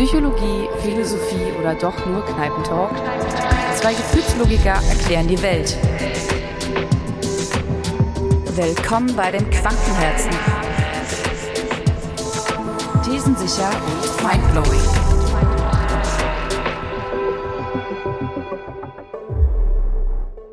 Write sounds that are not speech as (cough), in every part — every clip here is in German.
Psychologie, Philosophie oder doch nur Kneipentalk? Zwei Gefühlslogiker erklären die Welt. Willkommen bei den Quantenherzen. Thesensicher und mindblowing.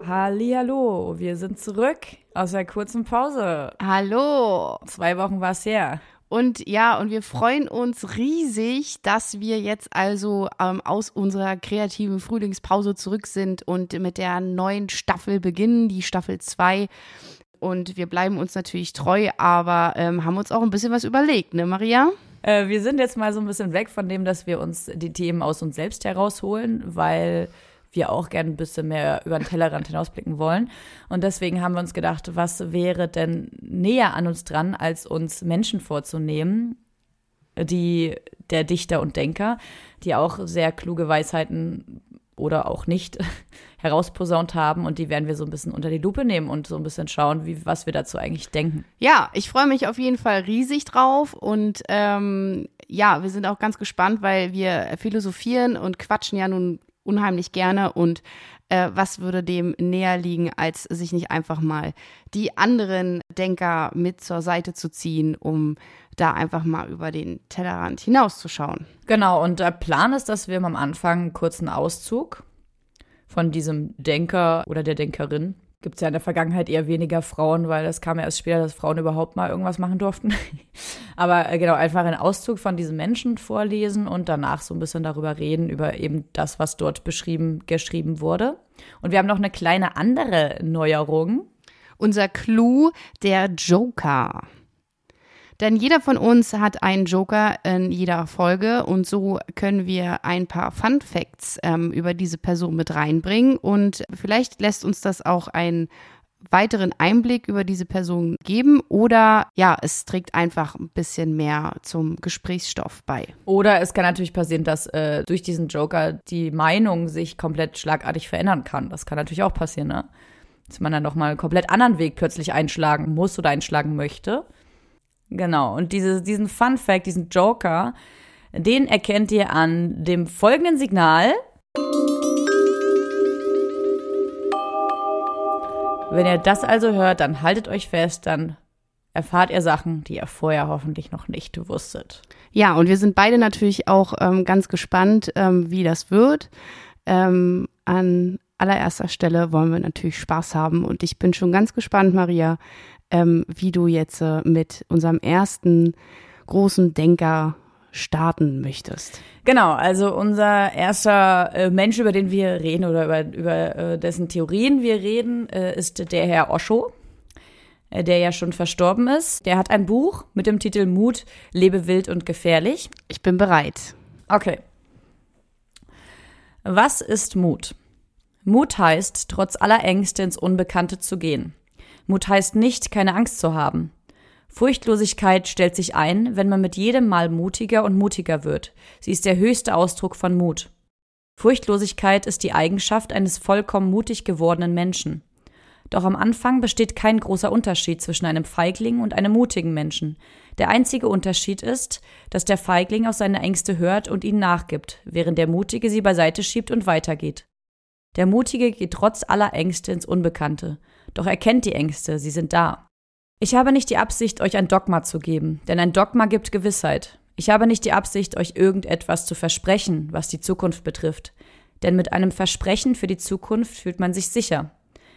Hallo, wir sind zurück aus der kurzen Pause. Hallo. Zwei Wochen war es her. Und ja, und wir freuen uns riesig, dass wir jetzt also ähm, aus unserer kreativen Frühlingspause zurück sind und mit der neuen Staffel beginnen, die Staffel 2. Und wir bleiben uns natürlich treu, aber ähm, haben uns auch ein bisschen was überlegt, ne, Maria? Äh, wir sind jetzt mal so ein bisschen weg von dem, dass wir uns die Themen aus uns selbst herausholen, weil wir auch gerne ein bisschen mehr über den Tellerrand hinausblicken wollen. Und deswegen haben wir uns gedacht, was wäre denn näher an uns dran, als uns Menschen vorzunehmen, die der Dichter und Denker, die auch sehr kluge Weisheiten oder auch nicht (laughs) herausposaunt haben und die werden wir so ein bisschen unter die Lupe nehmen und so ein bisschen schauen, wie, was wir dazu eigentlich denken. Ja, ich freue mich auf jeden Fall riesig drauf und ähm, ja, wir sind auch ganz gespannt, weil wir philosophieren und quatschen ja nun unheimlich gerne und äh, was würde dem näher liegen, als sich nicht einfach mal die anderen Denker mit zur Seite zu ziehen, um da einfach mal über den Tellerrand hinauszuschauen. Genau, und der Plan ist, dass wir am Anfang einen kurzen Auszug von diesem Denker oder der Denkerin gibt es ja in der Vergangenheit eher weniger Frauen, weil das kam ja erst später, dass Frauen überhaupt mal irgendwas machen durften. (laughs) Aber äh, genau, einfach einen Auszug von diesen Menschen vorlesen und danach so ein bisschen darüber reden, über eben das, was dort beschrieben, geschrieben wurde. Und wir haben noch eine kleine andere Neuerung. Unser Clou, der Joker. Denn jeder von uns hat einen Joker in jeder Folge und so können wir ein paar Fun Facts ähm, über diese Person mit reinbringen und vielleicht lässt uns das auch einen weiteren Einblick über diese Person geben oder ja, es trägt einfach ein bisschen mehr zum Gesprächsstoff bei. Oder es kann natürlich passieren, dass äh, durch diesen Joker die Meinung sich komplett schlagartig verändern kann. Das kann natürlich auch passieren, ne? Dass man dann nochmal einen komplett anderen Weg plötzlich einschlagen muss oder einschlagen möchte. Genau. Und diese, diesen Fun Fact, diesen Joker, den erkennt ihr an dem folgenden Signal. Wenn ihr das also hört, dann haltet euch fest, dann erfahrt ihr Sachen, die ihr vorher hoffentlich noch nicht wusstet. Ja, und wir sind beide natürlich auch ähm, ganz gespannt, ähm, wie das wird. Ähm, an allererster Stelle wollen wir natürlich Spaß haben und ich bin schon ganz gespannt, Maria, ähm, wie du jetzt äh, mit unserem ersten großen Denker starten möchtest. Genau, also unser erster äh, Mensch, über den wir reden oder über, über äh, dessen Theorien wir reden, äh, ist der Herr Osho, äh, der ja schon verstorben ist. Der hat ein Buch mit dem Titel Mut, lebe wild und gefährlich. Ich bin bereit. Okay. Was ist Mut? Mut heißt, trotz aller Ängste ins Unbekannte zu gehen. Mut heißt nicht, keine Angst zu haben. Furchtlosigkeit stellt sich ein, wenn man mit jedem Mal mutiger und mutiger wird. Sie ist der höchste Ausdruck von Mut. Furchtlosigkeit ist die Eigenschaft eines vollkommen mutig gewordenen Menschen. Doch am Anfang besteht kein großer Unterschied zwischen einem Feigling und einem mutigen Menschen. Der einzige Unterschied ist, dass der Feigling auf seine Ängste hört und ihnen nachgibt, während der Mutige sie beiseite schiebt und weitergeht. Der Mutige geht trotz aller Ängste ins Unbekannte. Doch er kennt die Ängste, sie sind da. Ich habe nicht die Absicht, euch ein Dogma zu geben, denn ein Dogma gibt Gewissheit. Ich habe nicht die Absicht, euch irgendetwas zu versprechen, was die Zukunft betrifft. Denn mit einem Versprechen für die Zukunft fühlt man sich sicher.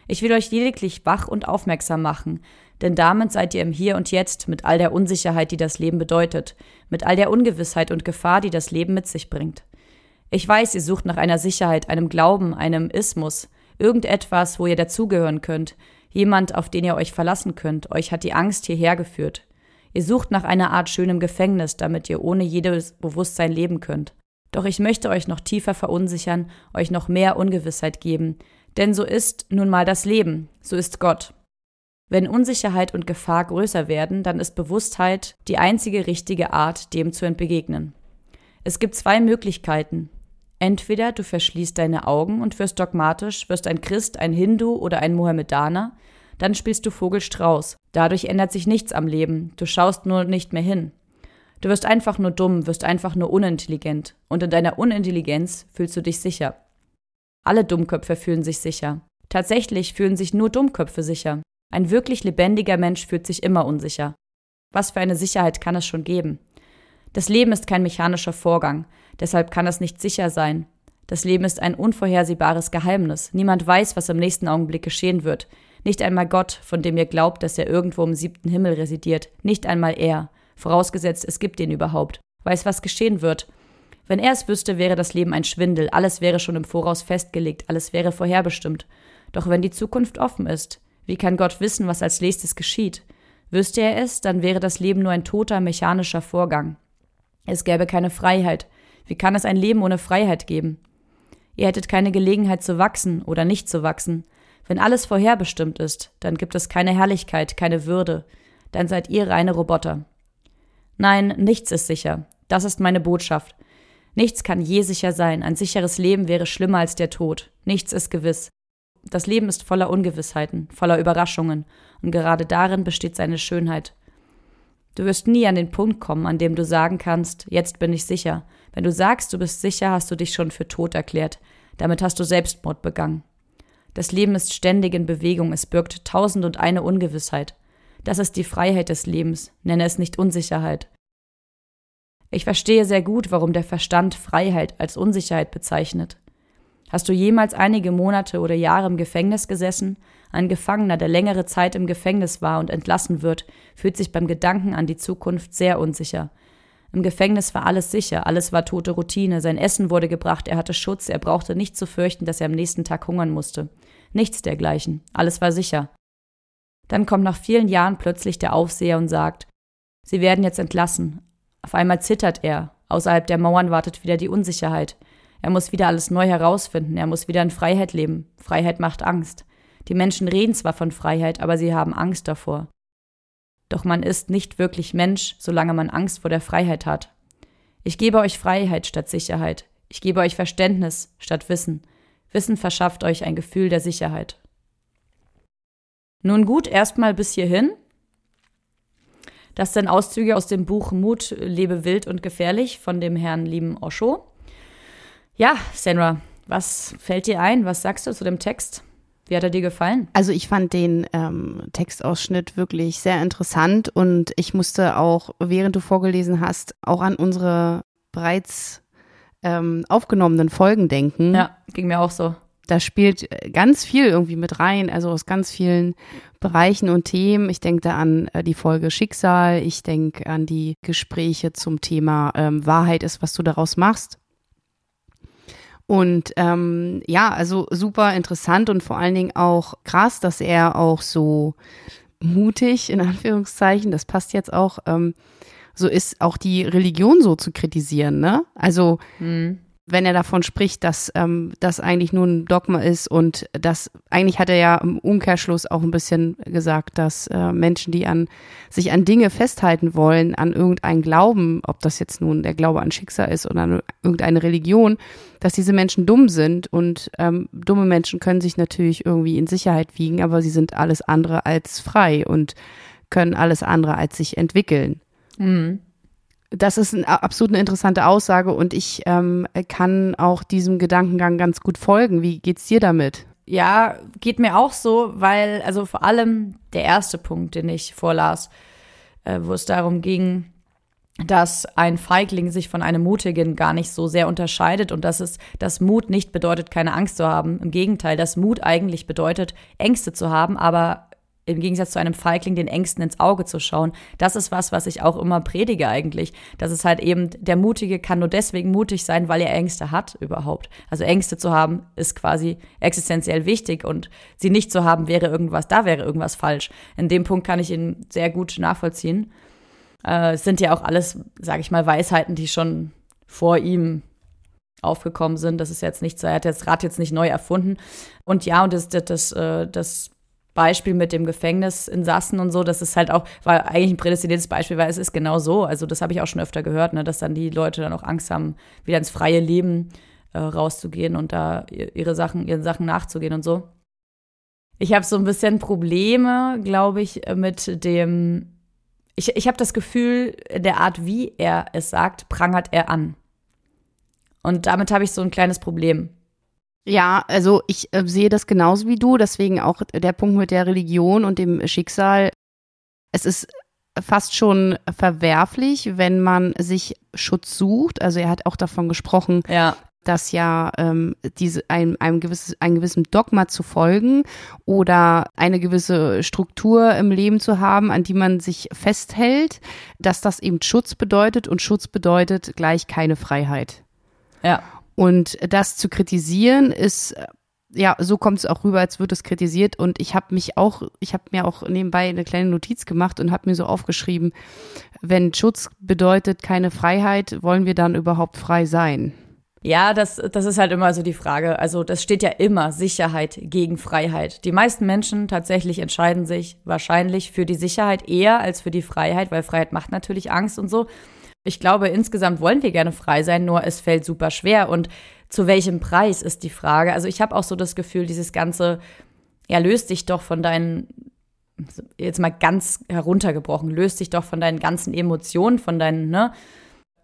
Ich will euch lediglich wach und aufmerksam machen, denn damit seid ihr im Hier und Jetzt mit all der Unsicherheit, die das Leben bedeutet, mit all der Ungewissheit und Gefahr, die das Leben mit sich bringt. Ich weiß, ihr sucht nach einer Sicherheit, einem Glauben, einem Ismus, irgendetwas, wo ihr dazugehören könnt, jemand, auf den ihr euch verlassen könnt. Euch hat die Angst hierher geführt. Ihr sucht nach einer Art schönem Gefängnis, damit ihr ohne jedes Bewusstsein leben könnt. Doch ich möchte euch noch tiefer verunsichern, euch noch mehr Ungewissheit geben, denn so ist nun mal das Leben, so ist Gott. Wenn Unsicherheit und Gefahr größer werden, dann ist Bewusstheit die einzige richtige Art, dem zu entbegegnen. Es gibt zwei Möglichkeiten. Entweder du verschließt deine Augen und wirst dogmatisch, wirst ein Christ, ein Hindu oder ein Mohammedaner, dann spielst du Vogelstrauß. Dadurch ändert sich nichts am Leben, du schaust nur nicht mehr hin. Du wirst einfach nur dumm, wirst einfach nur unintelligent. Und in deiner Unintelligenz fühlst du dich sicher. Alle Dummköpfe fühlen sich sicher. Tatsächlich fühlen sich nur Dummköpfe sicher. Ein wirklich lebendiger Mensch fühlt sich immer unsicher. Was für eine Sicherheit kann es schon geben? Das Leben ist kein mechanischer Vorgang, deshalb kann es nicht sicher sein. Das Leben ist ein unvorhersehbares Geheimnis. Niemand weiß, was im nächsten Augenblick geschehen wird. Nicht einmal Gott, von dem ihr glaubt, dass er irgendwo im siebten Himmel residiert. Nicht einmal er. Vorausgesetzt, es gibt ihn überhaupt. Weiß, was geschehen wird. Wenn er es wüsste, wäre das Leben ein Schwindel. Alles wäre schon im Voraus festgelegt. Alles wäre vorherbestimmt. Doch wenn die Zukunft offen ist, wie kann Gott wissen, was als nächstes geschieht? Wüsste er es, dann wäre das Leben nur ein toter mechanischer Vorgang. Es gäbe keine Freiheit. Wie kann es ein Leben ohne Freiheit geben? Ihr hättet keine Gelegenheit zu wachsen oder nicht zu wachsen. Wenn alles vorherbestimmt ist, dann gibt es keine Herrlichkeit, keine Würde. Dann seid ihr reine Roboter. Nein, nichts ist sicher. Das ist meine Botschaft. Nichts kann je sicher sein. Ein sicheres Leben wäre schlimmer als der Tod. Nichts ist gewiss. Das Leben ist voller Ungewissheiten, voller Überraschungen, und gerade darin besteht seine Schönheit. Du wirst nie an den Punkt kommen, an dem du sagen kannst, jetzt bin ich sicher. Wenn du sagst, du bist sicher, hast du dich schon für tot erklärt. Damit hast du Selbstmord begangen. Das Leben ist ständig in Bewegung, es birgt tausend und eine Ungewissheit. Das ist die Freiheit des Lebens, nenne es nicht Unsicherheit. Ich verstehe sehr gut, warum der Verstand Freiheit als Unsicherheit bezeichnet. Hast du jemals einige Monate oder Jahre im Gefängnis gesessen? Ein Gefangener, der längere Zeit im Gefängnis war und entlassen wird, fühlt sich beim Gedanken an die Zukunft sehr unsicher. Im Gefängnis war alles sicher, alles war tote Routine, sein Essen wurde gebracht, er hatte Schutz, er brauchte nicht zu fürchten, dass er am nächsten Tag hungern musste. Nichts dergleichen, alles war sicher. Dann kommt nach vielen Jahren plötzlich der Aufseher und sagt, Sie werden jetzt entlassen. Auf einmal zittert er, außerhalb der Mauern wartet wieder die Unsicherheit. Er muss wieder alles neu herausfinden, er muss wieder in Freiheit leben. Freiheit macht Angst. Die Menschen reden zwar von Freiheit, aber sie haben Angst davor. Doch man ist nicht wirklich Mensch, solange man Angst vor der Freiheit hat. Ich gebe euch Freiheit statt Sicherheit. Ich gebe euch Verständnis statt Wissen. Wissen verschafft euch ein Gefühl der Sicherheit. Nun gut, erstmal bis hierhin. Das sind Auszüge aus dem Buch Mut, lebe wild und gefährlich von dem Herrn lieben Osho. Ja, Senra, was fällt dir ein? Was sagst du zu dem Text? Wie hat er dir gefallen? Also ich fand den ähm, Textausschnitt wirklich sehr interessant und ich musste auch, während du vorgelesen hast, auch an unsere bereits ähm, aufgenommenen Folgen denken. Ja, ging mir auch so. Da spielt ganz viel irgendwie mit rein, also aus ganz vielen Bereichen und Themen. Ich denke da an äh, die Folge Schicksal, ich denke an die Gespräche zum Thema ähm, Wahrheit ist, was du daraus machst. Und ähm, ja, also super interessant und vor allen Dingen auch krass, dass er auch so mutig, in (laughs) Anführungszeichen, das passt jetzt auch, ähm, so ist, auch die Religion so zu kritisieren, ne? Also mhm wenn er davon spricht, dass ähm, das eigentlich nur ein Dogma ist und das eigentlich hat er ja im Umkehrschluss auch ein bisschen gesagt, dass äh, Menschen, die an sich an Dinge festhalten wollen, an irgendeinen Glauben, ob das jetzt nun der Glaube an Schicksal ist oder an irgendeine Religion, dass diese Menschen dumm sind und ähm, dumme Menschen können sich natürlich irgendwie in Sicherheit wiegen, aber sie sind alles andere als frei und können alles andere als sich entwickeln. Mhm das ist ein, absolut eine interessante Aussage und ich ähm, kann auch diesem Gedankengang ganz gut folgen. Wie geht's dir damit? Ja, geht mir auch so, weil, also vor allem der erste Punkt, den ich vorlas, äh, wo es darum ging, dass ein Feigling sich von einem Mutigen gar nicht so sehr unterscheidet und dass es, dass Mut nicht bedeutet, keine Angst zu haben. Im Gegenteil, dass Mut eigentlich bedeutet, Ängste zu haben, aber im Gegensatz zu einem Feigling den Ängsten ins Auge zu schauen. Das ist was, was ich auch immer predige eigentlich. Dass es halt eben, der Mutige kann nur deswegen mutig sein, weil er Ängste hat überhaupt. Also Ängste zu haben ist quasi existenziell wichtig und sie nicht zu haben wäre irgendwas, da wäre irgendwas falsch. In dem Punkt kann ich ihn sehr gut nachvollziehen. Äh, es sind ja auch alles, sage ich mal, Weisheiten, die schon vor ihm aufgekommen sind. Das ist jetzt nicht so, er hat das Rad jetzt nicht neu erfunden. Und ja, und das, das, das, äh, das Beispiel mit dem Gefängnisinsassen und so, das ist halt auch, war eigentlich ein prädestiniertes Beispiel, weil es ist genau so. Also das habe ich auch schon öfter gehört, ne, dass dann die Leute dann auch Angst haben, wieder ins freie Leben äh, rauszugehen und da ihre Sachen, ihren Sachen nachzugehen und so. Ich habe so ein bisschen Probleme, glaube ich, mit dem ich, ich habe das Gefühl, der Art, wie er es sagt, prangert er an. Und damit habe ich so ein kleines Problem. Ja, also ich äh, sehe das genauso wie du, deswegen auch der Punkt mit der Religion und dem Schicksal. Es ist fast schon verwerflich, wenn man sich Schutz sucht. Also er hat auch davon gesprochen, ja. dass ja ähm, diese einem, einem gewisses, einem gewissen Dogma zu folgen oder eine gewisse Struktur im Leben zu haben, an die man sich festhält, dass das eben Schutz bedeutet und Schutz bedeutet gleich keine Freiheit. Ja. Und das zu kritisieren ist ja, so kommt es auch rüber, als wird es kritisiert. Und ich habe mich auch, ich habe mir auch nebenbei eine kleine Notiz gemacht und habe mir so aufgeschrieben, wenn Schutz bedeutet keine Freiheit, wollen wir dann überhaupt frei sein? Ja, das, das ist halt immer so die Frage. Also das steht ja immer Sicherheit gegen Freiheit. Die meisten Menschen tatsächlich entscheiden sich wahrscheinlich für die Sicherheit eher als für die Freiheit, weil Freiheit macht natürlich Angst und so. Ich glaube, insgesamt wollen wir gerne frei sein, nur es fällt super schwer. Und zu welchem Preis ist die Frage. Also ich habe auch so das Gefühl, dieses ganze, ja, löst dich doch von deinen, jetzt mal ganz heruntergebrochen, löst dich doch von deinen ganzen Emotionen, von deinen, ne,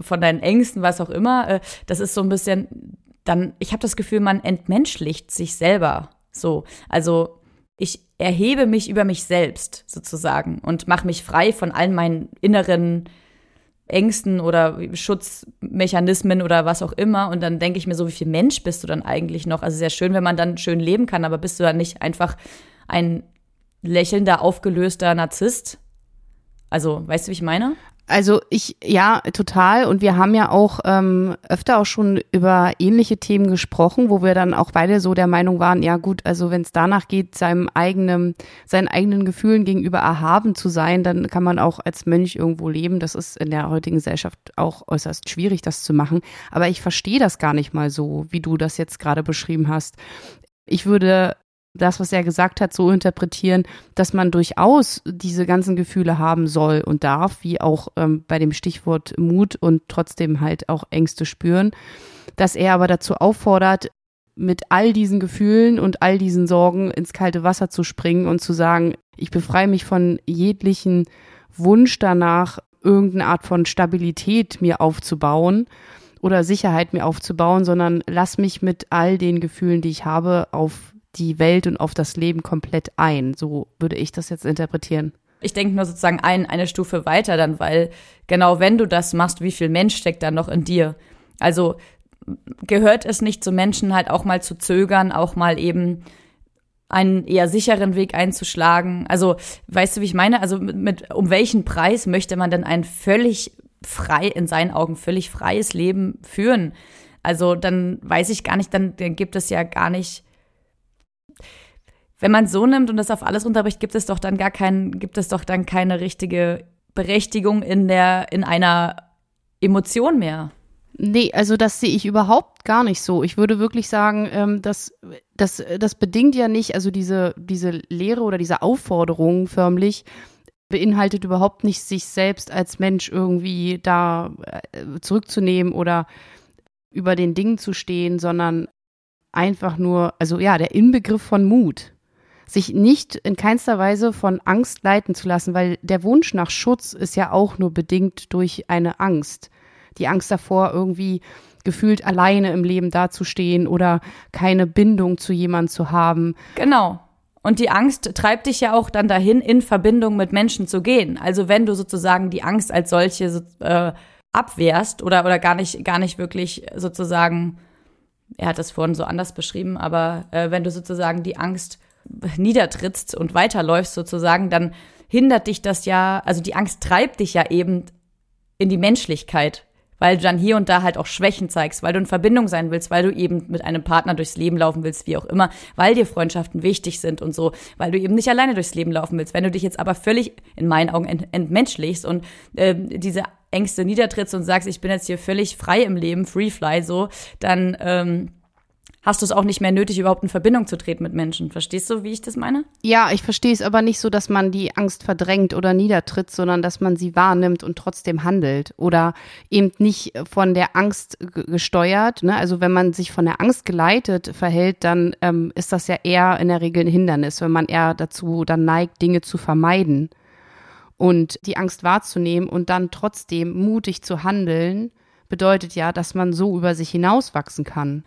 von deinen Ängsten, was auch immer. Äh, das ist so ein bisschen, dann, ich habe das Gefühl, man entmenschlicht sich selber so. Also ich erhebe mich über mich selbst sozusagen und mache mich frei von all meinen inneren Ängsten oder Schutzmechanismen oder was auch immer. Und dann denke ich mir so, wie viel Mensch bist du dann eigentlich noch? Also sehr schön, wenn man dann schön leben kann, aber bist du dann nicht einfach ein lächelnder, aufgelöster Narzisst? Also, weißt du, wie ich meine? Also ich, ja, total. Und wir haben ja auch ähm, öfter auch schon über ähnliche Themen gesprochen, wo wir dann auch beide so der Meinung waren, ja gut, also wenn es danach geht, seinem eigenen, seinen eigenen Gefühlen gegenüber erhaben zu sein, dann kann man auch als Mönch irgendwo leben. Das ist in der heutigen Gesellschaft auch äußerst schwierig, das zu machen. Aber ich verstehe das gar nicht mal so, wie du das jetzt gerade beschrieben hast. Ich würde das, was er gesagt hat, so interpretieren, dass man durchaus diese ganzen Gefühle haben soll und darf, wie auch ähm, bei dem Stichwort Mut und trotzdem halt auch Ängste spüren, dass er aber dazu auffordert, mit all diesen Gefühlen und all diesen Sorgen ins kalte Wasser zu springen und zu sagen, ich befreie mich von jeglichen Wunsch danach, irgendeine Art von Stabilität mir aufzubauen oder Sicherheit mir aufzubauen, sondern lass mich mit all den Gefühlen, die ich habe, auf die Welt und auf das Leben komplett ein. So würde ich das jetzt interpretieren. Ich denke nur sozusagen ein, eine Stufe weiter dann, weil genau wenn du das machst, wie viel Mensch steckt da noch in dir? Also gehört es nicht zu Menschen halt auch mal zu zögern, auch mal eben einen eher sicheren Weg einzuschlagen. Also, weißt du, wie ich meine? Also, mit, mit, um welchen Preis möchte man denn ein völlig frei, in seinen Augen völlig freies Leben führen? Also, dann weiß ich gar nicht, dann, dann gibt es ja gar nicht wenn man so nimmt und das auf alles runterbricht, gibt es doch dann gar keinen, gibt es doch dann keine richtige Berechtigung in der, in einer Emotion mehr. Nee, also das sehe ich überhaupt gar nicht so. Ich würde wirklich sagen, ähm, dass das, das bedingt ja nicht, also diese, diese Lehre oder diese Aufforderung förmlich beinhaltet überhaupt nicht, sich selbst als Mensch irgendwie da äh, zurückzunehmen oder über den Dingen zu stehen, sondern einfach nur, also ja, der Inbegriff von Mut sich nicht in keinster Weise von Angst leiten zu lassen, weil der Wunsch nach Schutz ist ja auch nur bedingt durch eine Angst. Die Angst davor, irgendwie gefühlt alleine im Leben dazustehen oder keine Bindung zu jemandem zu haben. Genau. Und die Angst treibt dich ja auch dann dahin, in Verbindung mit Menschen zu gehen. Also wenn du sozusagen die Angst als solche äh, abwehrst oder, oder gar nicht, gar nicht wirklich sozusagen, er hat das vorhin so anders beschrieben, aber äh, wenn du sozusagen die Angst niedertrittst und weiterläufst sozusagen, dann hindert dich das ja, also die Angst treibt dich ja eben in die Menschlichkeit, weil du dann hier und da halt auch Schwächen zeigst, weil du in Verbindung sein willst, weil du eben mit einem Partner durchs Leben laufen willst, wie auch immer, weil dir Freundschaften wichtig sind und so, weil du eben nicht alleine durchs Leben laufen willst. Wenn du dich jetzt aber völlig in meinen Augen ent entmenschlichst und äh, diese Ängste niedertrittst und sagst, ich bin jetzt hier völlig frei im Leben, free fly so, dann ähm, hast du es auch nicht mehr nötig, überhaupt in Verbindung zu treten mit Menschen. Verstehst du, wie ich das meine? Ja, ich verstehe es aber nicht so, dass man die Angst verdrängt oder niedertritt, sondern dass man sie wahrnimmt und trotzdem handelt oder eben nicht von der Angst gesteuert. Ne? Also wenn man sich von der Angst geleitet verhält, dann ähm, ist das ja eher in der Regel ein Hindernis, wenn man eher dazu dann neigt, Dinge zu vermeiden. Und die Angst wahrzunehmen und dann trotzdem mutig zu handeln, bedeutet ja, dass man so über sich hinauswachsen kann.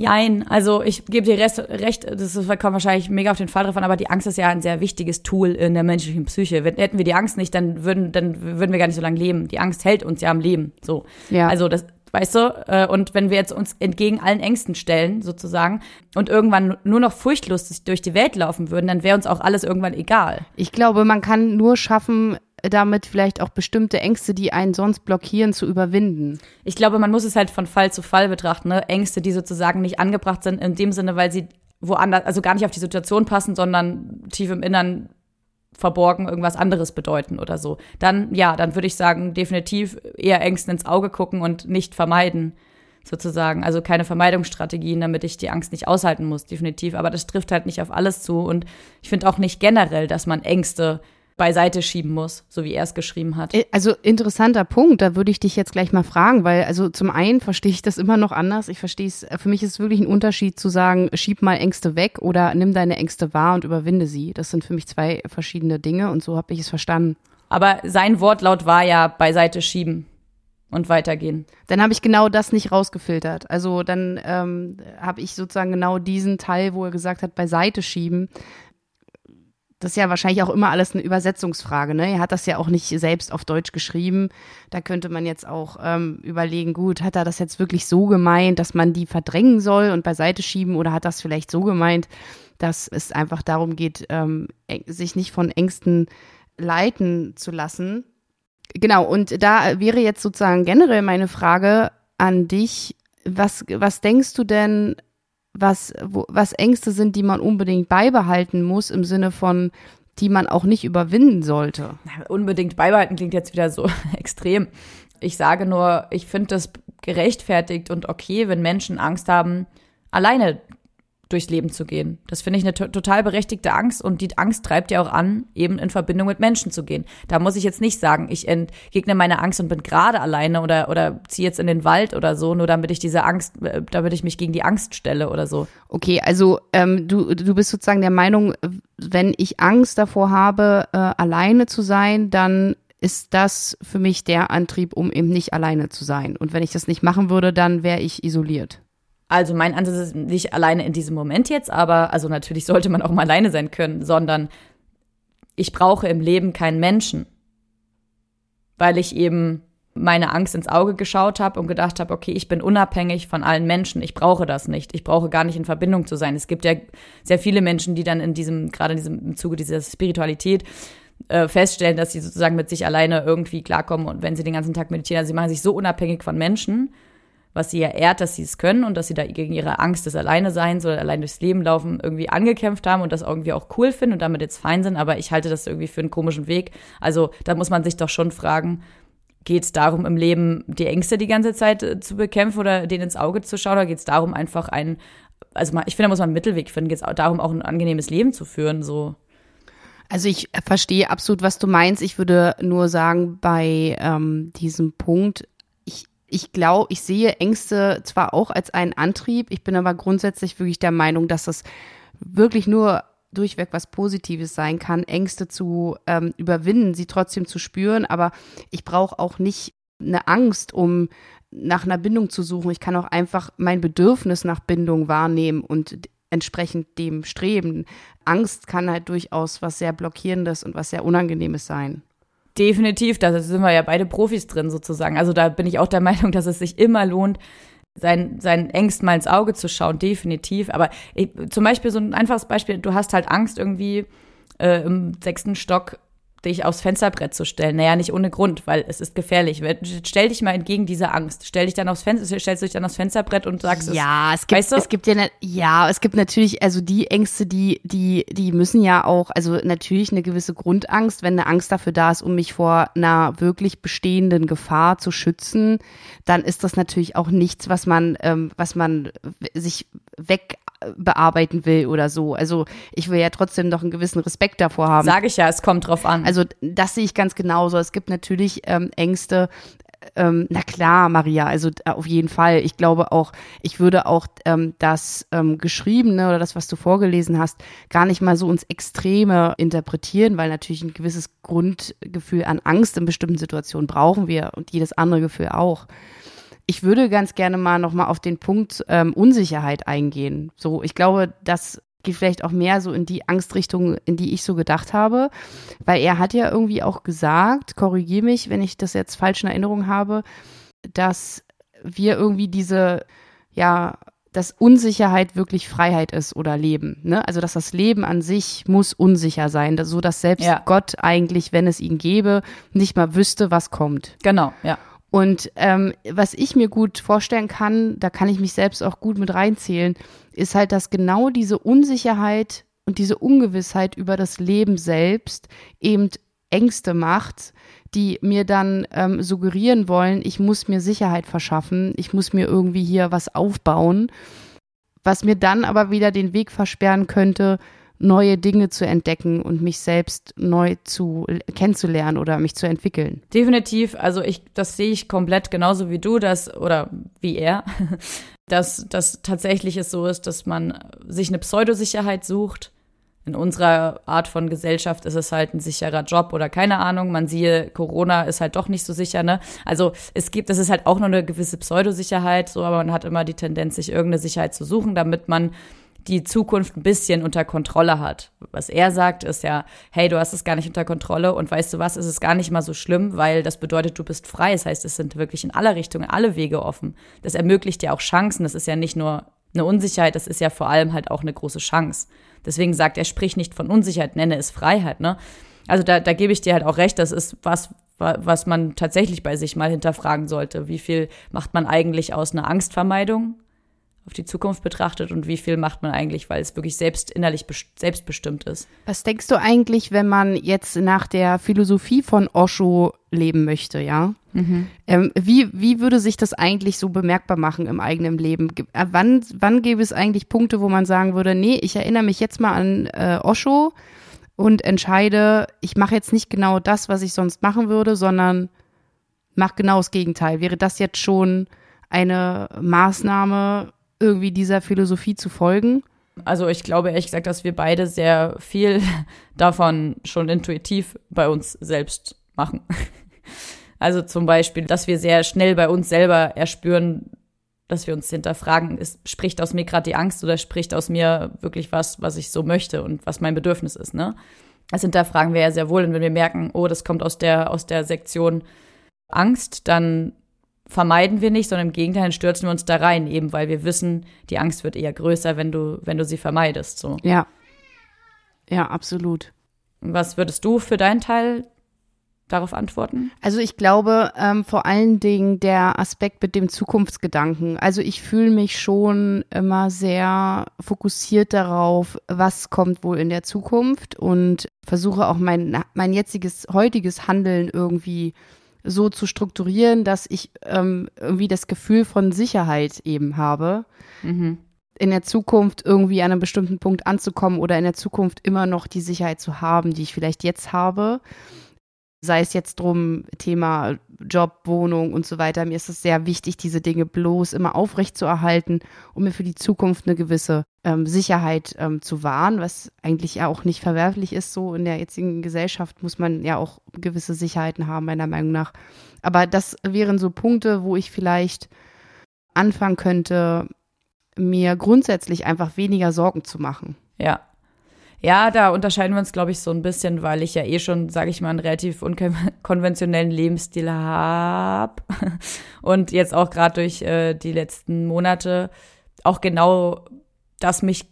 Jein, also ich gebe dir Rest, recht, das kommt wahrscheinlich mega auf den Fall davon, aber die Angst ist ja ein sehr wichtiges Tool in der menschlichen Psyche. Hätten wir die Angst nicht, dann würden, dann würden wir gar nicht so lange leben. Die Angst hält uns ja am Leben. So. Ja. Also das, weißt du, äh, und wenn wir jetzt uns entgegen allen Ängsten stellen, sozusagen, und irgendwann nur noch furchtlos durch die Welt laufen würden, dann wäre uns auch alles irgendwann egal. Ich glaube, man kann nur schaffen, damit vielleicht auch bestimmte Ängste, die einen sonst blockieren, zu überwinden. Ich glaube, man muss es halt von Fall zu Fall betrachten, ne? Ängste, die sozusagen nicht angebracht sind, in dem Sinne, weil sie woanders, also gar nicht auf die Situation passen, sondern tief im Innern verborgen irgendwas anderes bedeuten oder so. Dann, ja, dann würde ich sagen, definitiv eher Ängsten ins Auge gucken und nicht vermeiden, sozusagen. Also keine Vermeidungsstrategien, damit ich die Angst nicht aushalten muss, definitiv. Aber das trifft halt nicht auf alles zu. Und ich finde auch nicht generell, dass man Ängste beiseite schieben muss, so wie er es geschrieben hat. Äh, also interessanter Punkt, da würde ich dich jetzt gleich mal fragen, weil also zum einen verstehe ich das immer noch anders. Ich verstehe es, für mich ist es wirklich ein Unterschied zu sagen, schieb mal Ängste weg oder nimm deine Ängste wahr und überwinde sie. Das sind für mich zwei verschiedene Dinge und so habe ich es verstanden. Aber sein Wortlaut war ja beiseite schieben und weitergehen. Dann habe ich genau das nicht rausgefiltert. Also dann ähm, habe ich sozusagen genau diesen Teil, wo er gesagt hat, beiseite schieben, das ist ja wahrscheinlich auch immer alles eine Übersetzungsfrage. Ne? Er hat das ja auch nicht selbst auf Deutsch geschrieben. Da könnte man jetzt auch ähm, überlegen, gut, hat er das jetzt wirklich so gemeint, dass man die verdrängen soll und beiseite schieben oder hat das vielleicht so gemeint, dass es einfach darum geht, ähm, sich nicht von Ängsten leiten zu lassen. Genau, und da wäre jetzt sozusagen generell meine Frage an dich. Was, was denkst du denn, was, wo, was Ängste sind, die man unbedingt beibehalten muss, im Sinne von, die man auch nicht überwinden sollte. Unbedingt beibehalten klingt jetzt wieder so (laughs) extrem. Ich sage nur, ich finde das gerechtfertigt und okay, wenn Menschen Angst haben, alleine durchs Leben zu gehen. Das finde ich eine total berechtigte Angst und die Angst treibt ja auch an, eben in Verbindung mit Menschen zu gehen. Da muss ich jetzt nicht sagen, ich entgegne meine Angst und bin gerade alleine oder, oder ziehe jetzt in den Wald oder so, nur damit ich diese Angst, äh, damit ich mich gegen die Angst stelle oder so. Okay, also ähm, du, du bist sozusagen der Meinung, wenn ich Angst davor habe, äh, alleine zu sein, dann ist das für mich der Antrieb, um eben nicht alleine zu sein. Und wenn ich das nicht machen würde, dann wäre ich isoliert. Also mein Ansatz ist nicht alleine in diesem Moment jetzt, aber also natürlich sollte man auch mal alleine sein können, sondern ich brauche im Leben keinen Menschen, weil ich eben meine Angst ins Auge geschaut habe und gedacht habe, okay, ich bin unabhängig von allen Menschen, ich brauche das nicht, ich brauche gar nicht in Verbindung zu sein. Es gibt ja sehr viele Menschen, die dann in diesem, gerade in diesem im Zuge dieser Spiritualität äh, feststellen, dass sie sozusagen mit sich alleine irgendwie klarkommen und wenn sie den ganzen Tag meditieren, also sie machen sich so unabhängig von Menschen, was sie ja ehrt, dass sie es können und dass sie da gegen ihre Angst des Alleineseins oder allein durchs Leben laufen irgendwie angekämpft haben und das irgendwie auch cool finden und damit jetzt fein sind, aber ich halte das irgendwie für einen komischen Weg. Also da muss man sich doch schon fragen, geht es darum, im Leben die Ängste die ganze Zeit äh, zu bekämpfen oder denen ins Auge zu schauen oder geht es darum, einfach ein, also ich finde, da muss man einen Mittelweg finden, geht es darum, auch ein angenehmes Leben zu führen, so. Also ich verstehe absolut, was du meinst. Ich würde nur sagen, bei ähm, diesem Punkt, ich glaube, ich sehe Ängste zwar auch als einen Antrieb, ich bin aber grundsätzlich wirklich der Meinung, dass das wirklich nur durchweg was Positives sein kann, Ängste zu ähm, überwinden, sie trotzdem zu spüren, aber ich brauche auch nicht eine Angst, um nach einer Bindung zu suchen. Ich kann auch einfach mein Bedürfnis nach Bindung wahrnehmen und entsprechend dem streben. Angst kann halt durchaus was sehr Blockierendes und was sehr Unangenehmes sein. Definitiv, da sind wir ja beide Profis drin sozusagen. Also da bin ich auch der (laughs) Meinung, dass es sich immer lohnt, seinen, seinen Ängsten mal ins Auge zu schauen, definitiv. Aber ich, zum Beispiel so ein einfaches Beispiel, du hast halt Angst irgendwie äh, im sechsten Stock dich aufs Fensterbrett zu stellen. Naja, nicht ohne Grund, weil es ist gefährlich. Stell dich mal entgegen dieser Angst. Stell dich dann aufs Fenster, stellst du dich dann aufs Fensterbrett und sagst ja, es. gibt, weißt du? es gibt ja, ne, ja, es gibt natürlich, also die Ängste, die, die, die müssen ja auch, also natürlich eine gewisse Grundangst, wenn eine Angst dafür da ist, um mich vor einer wirklich bestehenden Gefahr zu schützen, dann ist das natürlich auch nichts, was man, ähm, was man sich weg bearbeiten will oder so. Also ich will ja trotzdem noch einen gewissen Respekt davor haben. Sage ich ja, es kommt drauf an. Also das sehe ich ganz genauso. Es gibt natürlich ähm, Ängste, ähm, na klar, Maria, also äh, auf jeden Fall. Ich glaube auch, ich würde auch ähm, das ähm, Geschriebene oder das, was du vorgelesen hast, gar nicht mal so ins Extreme interpretieren, weil natürlich ein gewisses Grundgefühl an Angst in bestimmten Situationen brauchen wir und jedes andere Gefühl auch. Ich würde ganz gerne mal nochmal auf den Punkt ähm, Unsicherheit eingehen. So, ich glaube, das geht vielleicht auch mehr so in die Angstrichtung, in die ich so gedacht habe, weil er hat ja irgendwie auch gesagt, korrigiere mich, wenn ich das jetzt falsch in Erinnerung habe, dass wir irgendwie diese, ja, dass Unsicherheit wirklich Freiheit ist oder Leben. Ne? Also dass das Leben an sich muss unsicher sein, so dass selbst ja. Gott eigentlich, wenn es ihn gäbe, nicht mal wüsste, was kommt. Genau, ja. Und ähm, was ich mir gut vorstellen kann, da kann ich mich selbst auch gut mit reinzählen, ist halt, dass genau diese Unsicherheit und diese Ungewissheit über das Leben selbst eben Ängste macht, die mir dann ähm, suggerieren wollen, ich muss mir Sicherheit verschaffen, ich muss mir irgendwie hier was aufbauen, was mir dann aber wieder den Weg versperren könnte, neue Dinge zu entdecken und mich selbst neu zu kennenzulernen oder mich zu entwickeln. Definitiv, also ich, das sehe ich komplett genauso wie du das oder wie er, (laughs) dass das tatsächlich es so ist, dass man sich eine Pseudosicherheit sucht. In unserer Art von Gesellschaft ist es halt ein sicherer Job oder keine Ahnung. Man siehe, Corona ist halt doch nicht so sicher, ne? Also es gibt, das ist halt auch nur eine gewisse Pseudosicherheit, so, aber man hat immer die Tendenz, sich irgendeine Sicherheit zu suchen, damit man die Zukunft ein bisschen unter Kontrolle hat. Was er sagt, ist ja, hey, du hast es gar nicht unter Kontrolle und weißt du was, ist es gar nicht mal so schlimm, weil das bedeutet, du bist frei. Das heißt, es sind wirklich in aller Richtungen alle Wege offen. Das ermöglicht dir auch Chancen. Das ist ja nicht nur eine Unsicherheit, das ist ja vor allem halt auch eine große Chance. Deswegen sagt er, sprich nicht von Unsicherheit, nenne es Freiheit, ne? Also da, da gebe ich dir halt auch recht, das ist was, was man tatsächlich bei sich mal hinterfragen sollte. Wie viel macht man eigentlich aus einer Angstvermeidung? Auf die Zukunft betrachtet und wie viel macht man eigentlich, weil es wirklich selbst innerlich selbstbestimmt ist. Was denkst du eigentlich, wenn man jetzt nach der Philosophie von Osho leben möchte, ja? Mhm. Ähm, wie, wie würde sich das eigentlich so bemerkbar machen im eigenen Leben? Äh, wann, wann gäbe es eigentlich Punkte, wo man sagen würde, nee, ich erinnere mich jetzt mal an äh, Osho und entscheide, ich mache jetzt nicht genau das, was ich sonst machen würde, sondern mache genau das Gegenteil. Wäre das jetzt schon eine Maßnahme, irgendwie dieser Philosophie zu folgen? Also ich glaube ehrlich gesagt, dass wir beide sehr viel (laughs) davon schon intuitiv bei uns selbst machen. (laughs) Also zum Beispiel, dass wir sehr schnell bei uns selber erspüren, dass wir uns hinterfragen, ist, spricht aus mir gerade die Angst oder spricht aus mir wirklich was, was ich so möchte und was mein Bedürfnis ist, ne? Das hinterfragen wir ja sehr wohl. Und wenn wir merken, oh, das kommt aus der, aus der Sektion Angst, dann vermeiden wir nicht, sondern im Gegenteil stürzen wir uns da rein, eben weil wir wissen, die Angst wird eher größer, wenn du, wenn du sie vermeidest. So. Ja. Ja, absolut. Was würdest du für deinen Teil darauf antworten? Also ich glaube ähm, vor allen Dingen der Aspekt mit dem Zukunftsgedanken. Also ich fühle mich schon immer sehr fokussiert darauf, was kommt wohl in der Zukunft und versuche auch mein, mein jetziges, heutiges Handeln irgendwie so zu strukturieren, dass ich ähm, irgendwie das Gefühl von Sicherheit eben habe. Mhm. In der Zukunft irgendwie an einem bestimmten Punkt anzukommen oder in der Zukunft immer noch die Sicherheit zu haben, die ich vielleicht jetzt habe sei es jetzt drum Thema Job, Wohnung und so weiter. Mir ist es sehr wichtig, diese Dinge bloß immer aufrecht zu erhalten, um mir für die Zukunft eine gewisse ähm, Sicherheit ähm, zu wahren, was eigentlich ja auch nicht verwerflich ist. So in der jetzigen Gesellschaft muss man ja auch gewisse Sicherheiten haben, meiner Meinung nach. Aber das wären so Punkte, wo ich vielleicht anfangen könnte, mir grundsätzlich einfach weniger Sorgen zu machen. Ja, ja, da unterscheiden wir uns, glaube ich, so ein bisschen, weil ich ja eh schon, sage ich mal, einen relativ unkonventionellen Lebensstil habe (laughs) und jetzt auch gerade durch äh, die letzten Monate auch genau das mich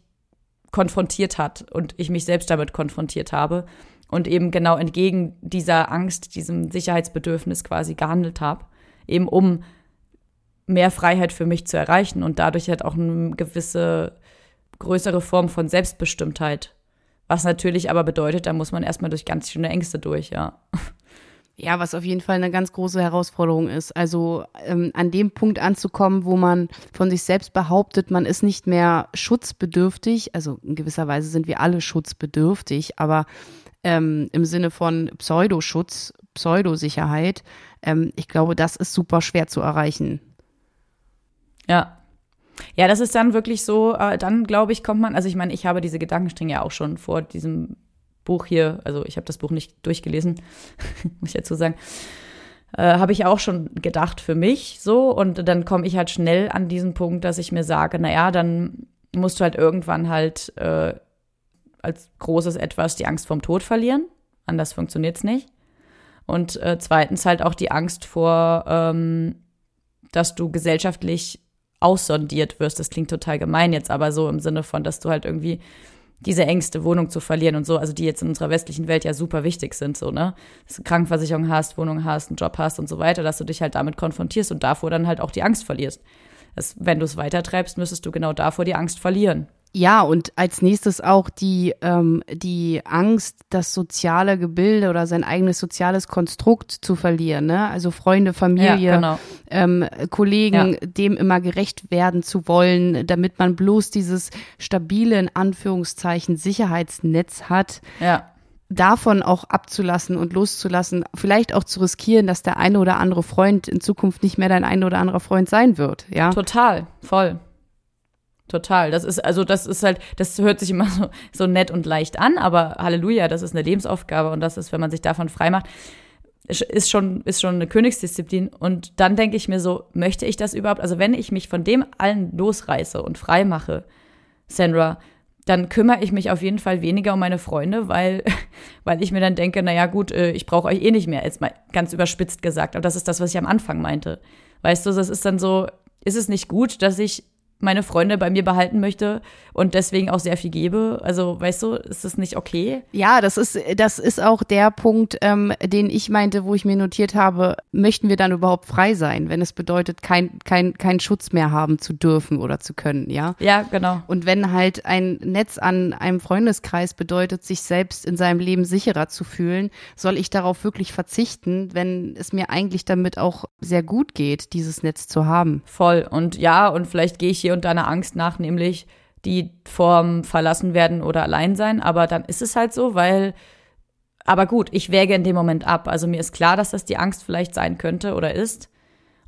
konfrontiert hat und ich mich selbst damit konfrontiert habe und eben genau entgegen dieser Angst, diesem Sicherheitsbedürfnis quasi gehandelt habe, eben um mehr Freiheit für mich zu erreichen und dadurch halt auch eine gewisse größere Form von Selbstbestimmtheit was natürlich aber bedeutet, da muss man erstmal durch ganz schöne Ängste durch, ja. Ja, was auf jeden Fall eine ganz große Herausforderung ist. Also ähm, an dem Punkt anzukommen, wo man von sich selbst behauptet, man ist nicht mehr schutzbedürftig. Also in gewisser Weise sind wir alle schutzbedürftig, aber ähm, im Sinne von Pseudoschutz Pseudosicherheit. Ähm, ich glaube, das ist super schwer zu erreichen. Ja. Ja, das ist dann wirklich so, äh, dann glaube ich, kommt man, also ich meine, ich habe diese Gedankenstränge ja auch schon vor diesem Buch hier, also ich habe das Buch nicht durchgelesen, (laughs) muss ich dazu sagen, äh, habe ich auch schon gedacht für mich so und dann komme ich halt schnell an diesen Punkt, dass ich mir sage, naja, dann musst du halt irgendwann halt äh, als großes Etwas die Angst vorm Tod verlieren, anders funktioniert's nicht. Und äh, zweitens halt auch die Angst vor, ähm, dass du gesellschaftlich aussondiert wirst. Das klingt total gemein jetzt, aber so im Sinne von, dass du halt irgendwie diese Ängste, Wohnung zu verlieren und so, also die jetzt in unserer westlichen Welt ja super wichtig sind, so, ne? Dass du Krankenversicherung hast, Wohnung hast, einen Job hast und so weiter, dass du dich halt damit konfrontierst und davor dann halt auch die Angst verlierst. Das, wenn du es weitertreibst, müsstest du genau davor die Angst verlieren. Ja, und als nächstes auch die, ähm, die Angst, das soziale Gebilde oder sein eigenes soziales Konstrukt zu verlieren. Ne? Also Freunde, Familie, ja, genau. ähm, Kollegen, ja. dem immer gerecht werden zu wollen, damit man bloß dieses stabile, in Anführungszeichen, Sicherheitsnetz hat. Ja davon auch abzulassen und loszulassen, vielleicht auch zu riskieren, dass der eine oder andere Freund in Zukunft nicht mehr dein ein oder anderer Freund sein wird, ja? Total, voll. Total. Das ist, also das ist halt, das hört sich immer (laughs) so, so nett und leicht an, aber Halleluja, das ist eine Lebensaufgabe und das ist, wenn man sich davon frei macht, ist schon, ist schon eine Königsdisziplin. Und dann denke ich mir so, möchte ich das überhaupt? Also wenn ich mich von dem allen losreiße und frei mache, Sandra, dann kümmere ich mich auf jeden Fall weniger um meine Freunde, weil, (laughs) weil ich mir dann denke, naja gut, äh, ich brauche euch eh nicht mehr, jetzt mal ganz überspitzt gesagt. Aber das ist das, was ich am Anfang meinte. Weißt du, das ist dann so, ist es nicht gut, dass ich meine Freunde bei mir behalten möchte und deswegen auch sehr viel gebe. Also, weißt du, ist das nicht okay? Ja, das ist, das ist auch der Punkt, ähm, den ich meinte, wo ich mir notiert habe, möchten wir dann überhaupt frei sein, wenn es bedeutet, kein, kein, keinen Schutz mehr haben zu dürfen oder zu können, ja? Ja, genau. Und wenn halt ein Netz an einem Freundeskreis bedeutet, sich selbst in seinem Leben sicherer zu fühlen, soll ich darauf wirklich verzichten, wenn es mir eigentlich damit auch sehr gut geht, dieses Netz zu haben? Voll. Und ja, und vielleicht gehe ich hier und da eine Angst nach, nämlich die vorm Verlassen werden oder allein sein. Aber dann ist es halt so, weil, aber gut, ich wäge in dem Moment ab. Also mir ist klar, dass das die Angst vielleicht sein könnte oder ist.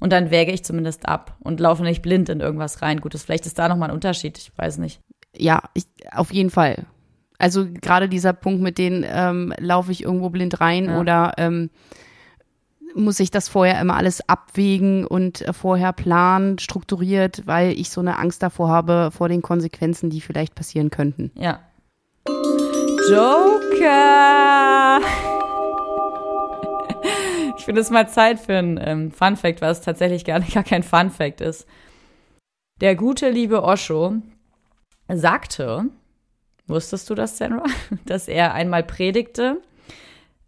Und dann wäge ich zumindest ab und laufe nicht blind in irgendwas rein. Gut, das, vielleicht ist da nochmal ein Unterschied, ich weiß nicht. Ja, ich, auf jeden Fall. Also gerade dieser Punkt mit denen ähm, laufe ich irgendwo blind rein ja. oder ähm, muss ich das vorher immer alles abwägen und äh, vorher planen, strukturiert, weil ich so eine Angst davor habe, vor den Konsequenzen, die vielleicht passieren könnten. Ja. Joker! (laughs) Ich finde es mal Zeit für ein ähm, Fun Fact, was tatsächlich gar, gar kein Fun Fact ist. Der gute liebe Osho sagte, wusstest du das, Sandra, (laughs) dass er einmal predigte,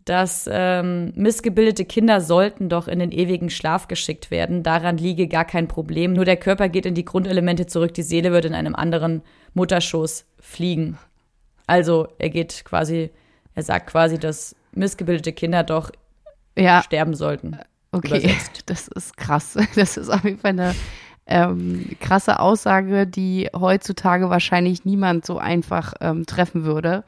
dass ähm, missgebildete Kinder sollten doch in den ewigen Schlaf geschickt werden. Daran liege gar kein Problem. Nur der Körper geht in die Grundelemente zurück, die Seele wird in einem anderen Mutterschoß fliegen. Also er geht quasi, er sagt quasi, dass missgebildete Kinder doch ja. sterben sollten. Okay, übersetzt. (laughs) das ist krass. (laughs) Das ist auf jeden Fall eine ähm, krasse Aussage, die heutzutage wahrscheinlich niemand so einfach ähm, treffen würde.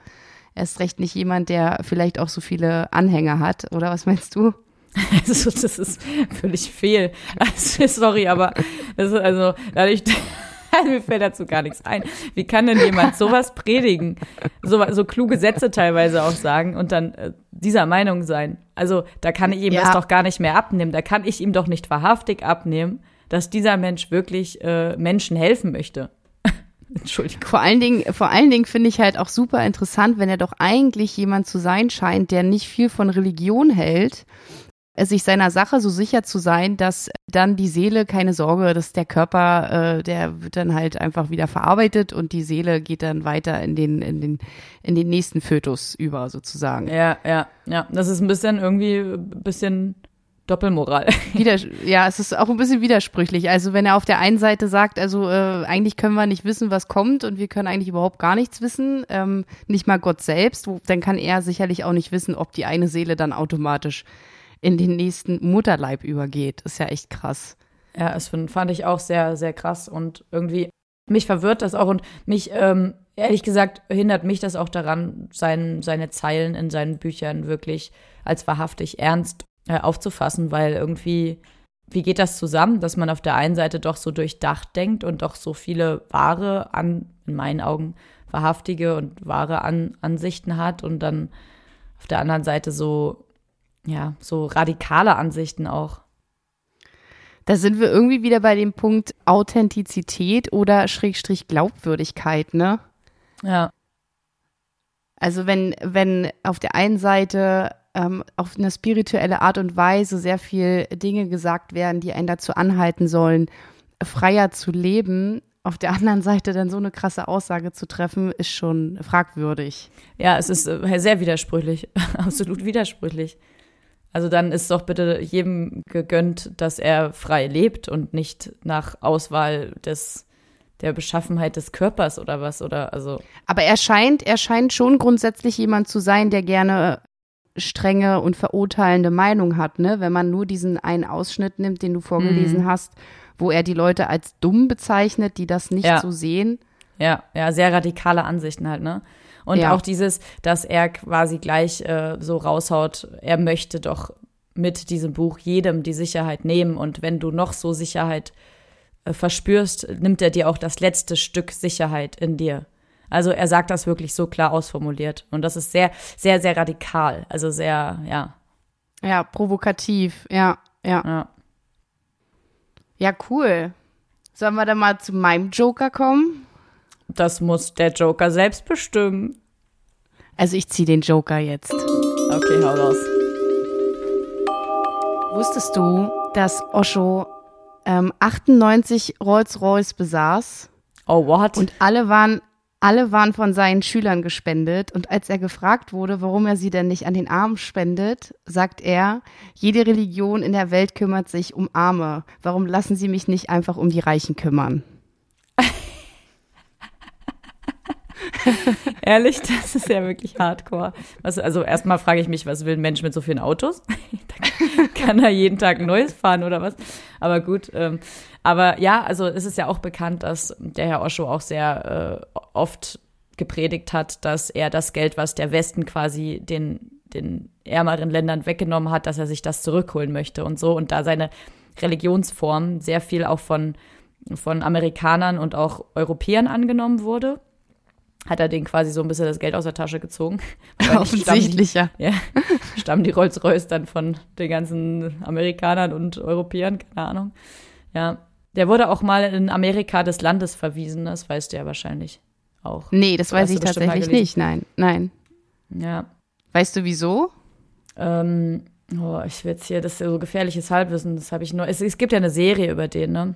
Erst recht nicht jemand, der vielleicht auch so viele Anhänger hat, oder was meinst du? (laughs) Also, das ist völlig fehl. Also, sorry, aber das ist also dadurch, (laughs) mir fällt dazu gar nichts ein. Wie kann denn jemand sowas predigen? So, so kluge Sätze teilweise auch sagen und dann äh, dieser Meinung sein? Also, da kann ich ihm ja. das doch gar nicht mehr abnehmen. Da kann ich ihm doch nicht wahrhaftig abnehmen, dass dieser Mensch wirklich äh, Menschen helfen möchte. Entschuldigung. Vor allen Dingen, vor allen Dingen finde ich halt auch super interessant, wenn er doch eigentlich jemand zu sein scheint, der nicht viel von Religion hält, sich seiner Sache so sicher zu sein, dass dann die Seele keine Sorge, dass der Körper, äh, der wird dann halt einfach wieder verarbeitet und die Seele geht dann weiter in den in den in den nächsten Fötus über sozusagen. Ja, ja, ja. Das ist ein bisschen irgendwie ein bisschen Doppelmoral. (laughs) Wieder, ja, es ist auch ein bisschen widersprüchlich. Also wenn er auf der einen Seite sagt, also äh, eigentlich können wir nicht wissen, was kommt und wir können eigentlich überhaupt gar nichts wissen, ähm, nicht mal Gott selbst, wo, dann kann er sicherlich auch nicht wissen, ob die eine Seele dann automatisch in den nächsten Mutterleib übergeht. ist ja echt krass. Ja, das fand ich auch sehr, sehr krass und irgendwie mich verwirrt das auch und mich, ähm, ehrlich gesagt, hindert mich das auch daran, sein, seine Zeilen in seinen Büchern wirklich als wahrhaftig ernst äh, aufzufassen, weil irgendwie, wie geht das zusammen, dass man auf der einen Seite doch so durchdacht denkt und doch so viele wahre, an, in meinen Augen wahrhaftige und wahre an, Ansichten hat und dann auf der anderen Seite so, ja, so radikale Ansichten auch. Da sind wir irgendwie wieder bei dem Punkt Authentizität oder Schrägstrich Glaubwürdigkeit, ne? Ja. Also wenn, wenn auf der einen Seite ähm, auf eine spirituelle Art und Weise sehr viel Dinge gesagt werden, die einen dazu anhalten sollen, freier zu leben, auf der anderen Seite dann so eine krasse Aussage zu treffen, ist schon fragwürdig. Ja, es ist äh, sehr widersprüchlich, (laughs) absolut widersprüchlich. Also dann ist doch bitte jedem gegönnt, dass er frei lebt und nicht nach Auswahl des der Beschaffenheit des Körpers oder was oder also. Aber er scheint, er scheint schon grundsätzlich jemand zu sein, der gerne strenge und verurteilende Meinung hat, ne? Wenn man nur diesen einen Ausschnitt nimmt, den du vorgelesen mhm. hast, wo er die Leute als dumm bezeichnet, die das nicht ja. so sehen. Ja, ja, sehr radikale Ansichten halt, ne? Und ja. auch dieses, dass er quasi gleich äh, so raushaut, er möchte doch mit diesem Buch jedem die Sicherheit nehmen. Und wenn du noch so Sicherheit äh, verspürst, nimmt er dir auch das letzte Stück Sicherheit in dir. Also er sagt das wirklich so klar ausformuliert. Und das ist sehr, sehr, sehr radikal. Also sehr, ja. Ja, provokativ. Ja, ja. Ja, ja cool. Sollen wir dann mal zu meinem Joker kommen? Das muss der Joker selbst bestimmen. Also ich ziehe den Joker jetzt. Okay, hau raus. Wusstest du, dass Osho ähm, 98 Rolls-Royce besaß? Oh, what? Und alle waren, alle waren von seinen Schülern gespendet. Und als er gefragt wurde, warum er sie denn nicht an den Armen spendet, sagt er, jede Religion in der Welt kümmert sich um Arme. Warum lassen sie mich nicht einfach um die Reichen kümmern? (laughs) Ehrlich, das ist ja wirklich hardcore. Was, also erstmal frage ich mich, was will ein Mensch mit so vielen Autos? (laughs) kann er jeden Tag ein neues fahren oder was? Aber gut. Ähm, aber ja, also es ist ja auch bekannt, dass der Herr Osho auch sehr äh, oft gepredigt hat, dass er das Geld, was der Westen quasi den, den ärmeren Ländern weggenommen hat, dass er sich das zurückholen möchte und so. Und da seine Religionsform sehr viel auch von, von Amerikanern und auch Europäern angenommen wurde hat er den quasi so ein bisschen das Geld aus der Tasche gezogen. (laughs) Offensichtlich, ja. (laughs) ja. Stammen die Rolls-Royce dann von den ganzen Amerikanern und Europäern, keine Ahnung. Ja. Der wurde auch mal in Amerika des Landes verwiesen, das weißt du ja wahrscheinlich auch. Nee, das weiß ich tatsächlich nicht, nein, nein. Ja. Weißt du wieso? Ähm, oh, ich will jetzt hier, das ist so gefährliches Halbwissen, das habe ich nur. Es, es, gibt ja eine Serie über den, ne?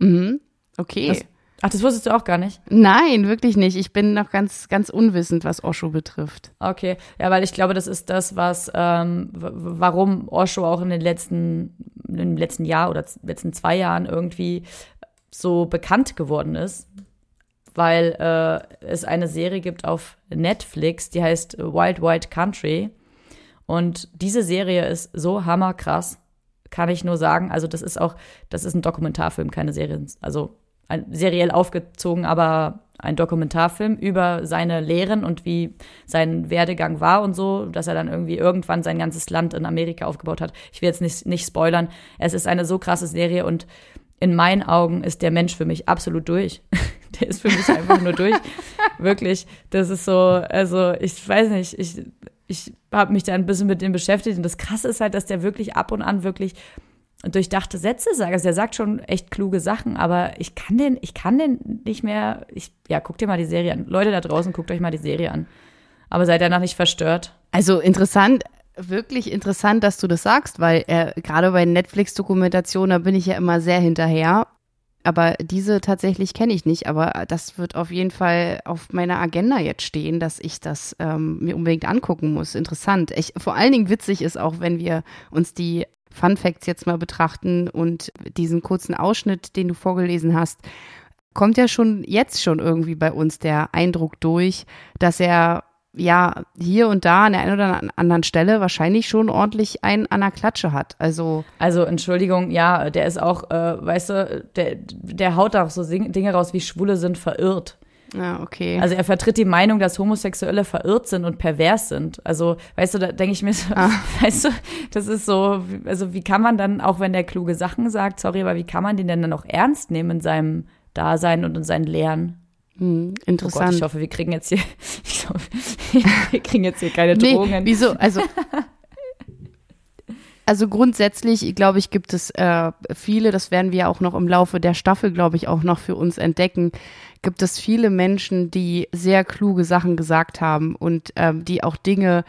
Mhm. Okay. Das, Ach, das wusstest du auch gar nicht? Nein, wirklich nicht. Ich bin noch ganz, ganz unwissend, was Osho betrifft. Okay, ja, weil ich glaube, das ist das, was, ähm, warum Osho auch in den letzten, im letzten Jahr oder letzten zwei Jahren irgendwie so bekannt geworden ist. Weil äh, es eine Serie gibt auf Netflix, die heißt Wild Wild Country. Und diese Serie ist so hammerkrass, kann ich nur sagen. Also, das ist auch, das ist ein Dokumentarfilm, keine Serie. Also, ein, seriell aufgezogen, aber ein Dokumentarfilm über seine Lehren und wie sein Werdegang war und so, dass er dann irgendwie irgendwann sein ganzes Land in Amerika aufgebaut hat. Ich will jetzt nicht, nicht spoilern. Es ist eine so krasse Serie und in meinen Augen ist der Mensch für mich absolut durch. (laughs) der ist für mich einfach nur durch. (laughs) Wirklich. Das ist so, also ich weiß nicht, ich, ich habe mich da ein bisschen mit dem beschäftigt und das Krasse ist halt, dass der wirklich ab und an wirklich durchdachte Sätze sagt. Also er sagt schon echt kluge Sachen, aber ich kann den, ich kann den nicht mehr. Ich, ja, guck dir mal die Serie an. Leute da draußen, guckt euch mal die Serie an. Aber seid danach nicht verstört. Also interessant, wirklich interessant, dass du das sagst, weil äh, gerade bei Netflix-Dokumentationen, da bin ich ja immer sehr hinterher. Aber diese tatsächlich kenne ich nicht. Aber das wird auf jeden Fall auf meiner Agenda jetzt stehen, dass ich das ähm, mir unbedingt angucken muss. Interessant. Ich, vor allen Dingen witzig ist auch, wenn wir uns die Fun Facts jetzt mal betrachten und diesen kurzen Ausschnitt, den du vorgelesen hast, kommt ja schon jetzt schon irgendwie bei uns der Eindruck durch, dass er ja hier und da an der einen oder anderen Stelle wahrscheinlich schon ordentlich einen an der Klatsche hat. Also also Entschuldigung, ja, der ist auch, äh, weißt du, der der haut auch so Dinge raus wie Schwule sind verirrt. Ja, okay. Also er vertritt die Meinung, dass Homosexuelle verirrt sind und pervers sind. Also, weißt du, da denke ich mir so, ah. (laughs) weißt du, das ist so, also wie kann man dann, auch wenn der kluge Sachen sagt, sorry, aber wie kann man den denn dann auch ernst nehmen in seinem Dasein und in seinen Lehren? Hm, interessant. Oh Gott, ich hoffe, wir kriegen jetzt hier, (laughs) ich hoffe, (laughs) wir kriegen jetzt hier keine Drohungen. Nee, wieso? Also, also grundsätzlich, glaube ich, gibt es äh, viele, das werden wir auch noch im Laufe der Staffel, glaube ich, auch noch für uns entdecken, gibt es viele Menschen, die sehr kluge Sachen gesagt haben und ähm, die auch Dinge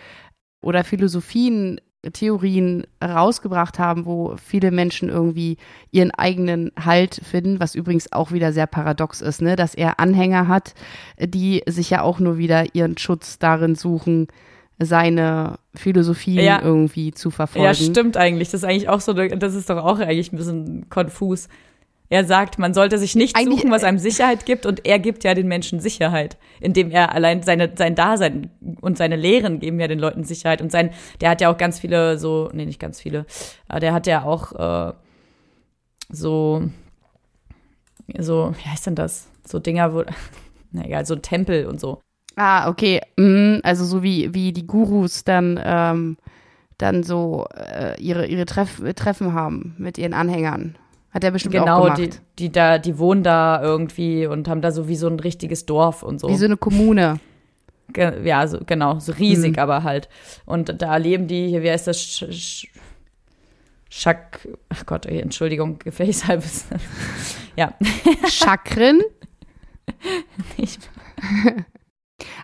oder Philosophien, Theorien rausgebracht haben, wo viele Menschen irgendwie ihren eigenen Halt finden, was übrigens auch wieder sehr paradox ist, ne? dass er Anhänger hat, die sich ja auch nur wieder ihren Schutz darin suchen, seine Philosophie ja. irgendwie zu verfolgen. Ja, stimmt eigentlich. Das ist eigentlich auch so, das ist doch auch eigentlich ein bisschen konfus. Er sagt, man sollte sich nicht Eigentlich, suchen, was einem Sicherheit gibt, und er gibt ja den Menschen Sicherheit, indem er allein seine, sein Dasein und seine Lehren geben ja den Leuten Sicherheit. Und sein, der hat ja auch ganz viele so, nee, nicht ganz viele, aber der hat ja auch äh, so, so, wie heißt denn das? So Dinger, wo, (laughs) na egal, so ein Tempel und so. Ah, okay. Mhm, also so wie, wie die Gurus dann, ähm, dann so äh, ihre, ihre Treff Treffen haben mit ihren Anhängern. Hat er bestimmt genau, auch gemacht. Genau, die, die da, die wohnen da irgendwie und haben da so wie so ein richtiges Dorf und so. Wie so eine Kommune. Ge ja, so, genau, so riesig mhm. aber halt. Und da leben die, hier, wie heißt das? Sch Sch Schak, ach Gott, Entschuldigung, gefäßhalbes. (laughs) ja. Chakren? (laughs) ich, (laughs)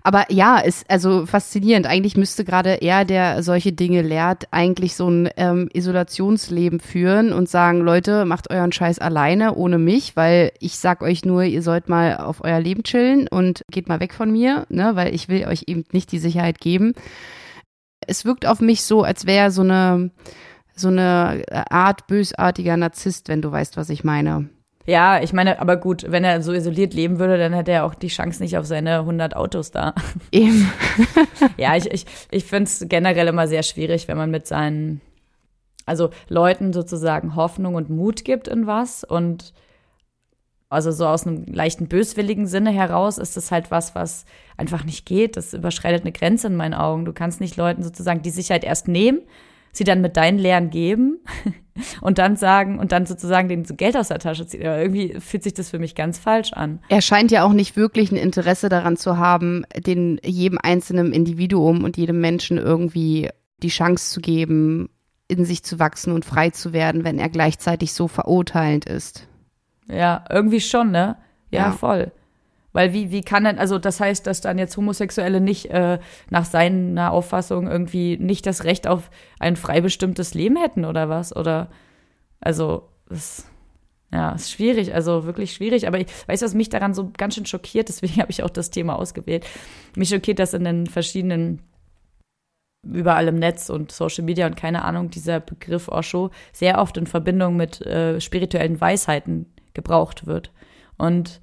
aber ja, ist also faszinierend. Eigentlich müsste gerade er, der solche Dinge lehrt, eigentlich so ein ähm, Isolationsleben führen und sagen, Leute, macht euren Scheiß alleine, ohne mich, weil ich sag euch nur, ihr sollt mal auf euer Leben chillen und geht mal weg von mir, ne, weil ich will euch eben nicht die Sicherheit geben. Es wirkt auf mich so, als wäre so eine so eine Art bösartiger Narzisst, wenn du weißt, was ich meine. Ja, ich meine, aber gut, wenn er so isoliert leben würde, dann hätte er auch die Chance nicht auf seine 100 Autos da. (laughs) Eben. (laughs) ja, ich, ich, ich finde es generell immer sehr schwierig, wenn man mit seinen, also Leuten sozusagen Hoffnung und Mut gibt in was und also so aus einem leichten böswilligen Sinne heraus ist das halt was, was einfach nicht geht. Das überschreitet eine Grenze in meinen Augen. Du kannst nicht Leuten sozusagen die Sicherheit erst nehmen sie dann mit deinen Lehren geben (laughs) und dann sagen und dann sozusagen den Geld aus der Tasche ziehen. Aber irgendwie fühlt sich das für mich ganz falsch an. Er scheint ja auch nicht wirklich ein Interesse daran zu haben, den jedem einzelnen Individuum und jedem Menschen irgendwie die Chance zu geben, in sich zu wachsen und frei zu werden, wenn er gleichzeitig so verurteilend ist. Ja, irgendwie schon, ne? Ja, ja. voll. Weil wie, wie kann denn, also das heißt, dass dann jetzt Homosexuelle nicht äh, nach seiner Auffassung irgendwie nicht das Recht auf ein frei bestimmtes Leben hätten oder was? Oder also das, ja, ist schwierig, also wirklich schwierig. Aber ich weiß, was mich daran so ganz schön schockiert, deswegen (laughs) habe ich auch das Thema ausgewählt. Mich schockiert, dass in den verschiedenen überall im Netz und Social Media und keine Ahnung, dieser Begriff Osho sehr oft in Verbindung mit äh, spirituellen Weisheiten gebraucht wird. Und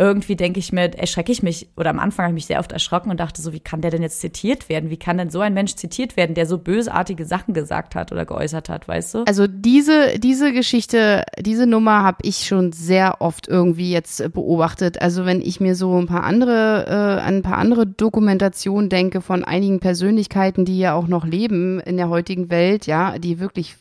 irgendwie denke ich mir, erschrecke ich mich, oder am Anfang habe ich mich sehr oft erschrocken und dachte so, wie kann der denn jetzt zitiert werden? Wie kann denn so ein Mensch zitiert werden, der so bösartige Sachen gesagt hat oder geäußert hat, weißt du? Also diese, diese Geschichte, diese Nummer habe ich schon sehr oft irgendwie jetzt beobachtet. Also wenn ich mir so ein paar andere, äh, ein paar andere Dokumentationen denke von einigen Persönlichkeiten, die ja auch noch leben in der heutigen Welt, ja, die wirklich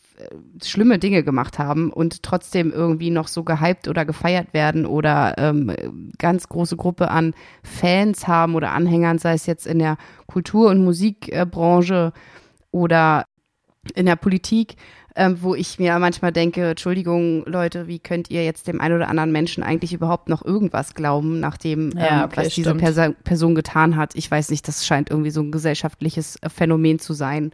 schlimme Dinge gemacht haben und trotzdem irgendwie noch so gehypt oder gefeiert werden oder ähm, ganz große Gruppe an Fans haben oder Anhängern, sei es jetzt in der Kultur- und Musikbranche oder in der Politik, ähm, wo ich mir manchmal denke, Entschuldigung, Leute, wie könnt ihr jetzt dem einen oder anderen Menschen eigentlich überhaupt noch irgendwas glauben, nachdem ja, ähm, okay, was diese Perso Person getan hat? Ich weiß nicht, das scheint irgendwie so ein gesellschaftliches Phänomen zu sein.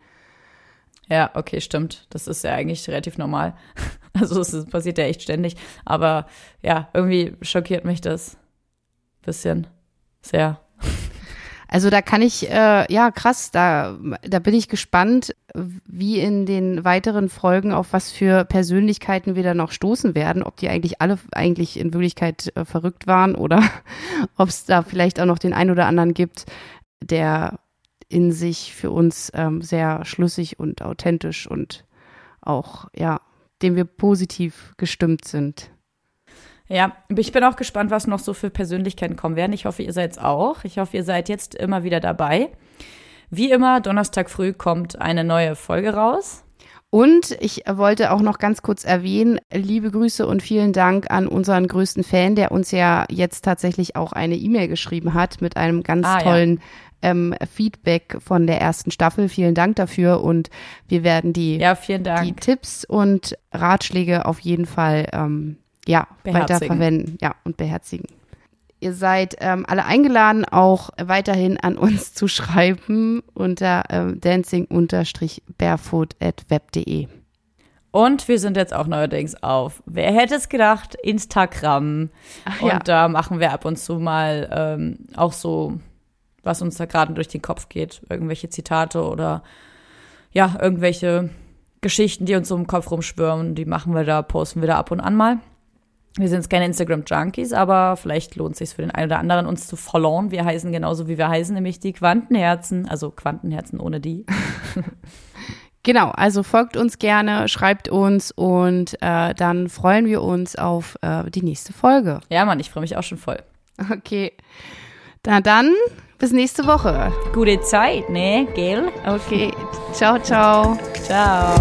Ja, okay, stimmt. Das ist ja eigentlich relativ normal. (laughs) Also es passiert ja echt ständig. Aber ja, irgendwie schockiert mich das bisschen sehr. Also da kann ich, äh, ja krass, da, da bin ich gespannt, wie in den weiteren Folgen auf was für Persönlichkeiten wir da noch stoßen werden, ob die eigentlich alle eigentlich in Wirklichkeit äh, verrückt waren oder (laughs) ob es da vielleicht auch noch den einen oder anderen gibt, der in sich für uns ähm, sehr schlüssig und authentisch und auch, ja, dem wir positiv gestimmt sind. Ja, ich bin auch gespannt, was noch so für Persönlichkeiten kommen werden. Ich hoffe, ihr seid es auch. Ich hoffe, ihr seid jetzt immer wieder dabei. Wie immer, Donnerstag früh kommt eine neue Folge raus. Und ich wollte auch noch ganz kurz erwähnen, liebe Grüße und vielen Dank an unseren größten Fan, der uns ja jetzt tatsächlich auch eine E-Mail geschrieben hat mit einem ganz ah, tollen. Ähm, Feedback von der ersten Staffel. Vielen Dank dafür und wir werden die, ja, die Tipps und Ratschläge auf jeden Fall ähm, ja, weiter verwenden ja, und beherzigen. Ihr seid ähm, alle eingeladen, auch weiterhin an uns zu schreiben unter ähm, dancing-barefoot.web.de. Und wir sind jetzt auch neuerdings auf, wer hätte es gedacht, Instagram. Ach, und ja. da machen wir ab und zu mal ähm, auch so, was uns da gerade durch den Kopf geht. Irgendwelche Zitate oder ja, irgendwelche Geschichten, die uns so im Kopf rumschwirren. Die machen wir da, posten wir da ab und an mal. Wir sind jetzt keine Instagram-Junkies, aber vielleicht lohnt es sich für den einen oder anderen, uns zu followen. Wir heißen genauso, wie wir heißen, nämlich die Quantenherzen. Also Quantenherzen ohne die. (laughs) Genau, also folgt uns gerne, schreibt uns und äh, dann freuen wir uns auf äh, die nächste Folge. Ja, Mann, ich freue mich auch schon voll. Okay. Na dann, bis nächste Woche. Gute Zeit, ne? Gell? Okay. Ciao, ciao. Ciao.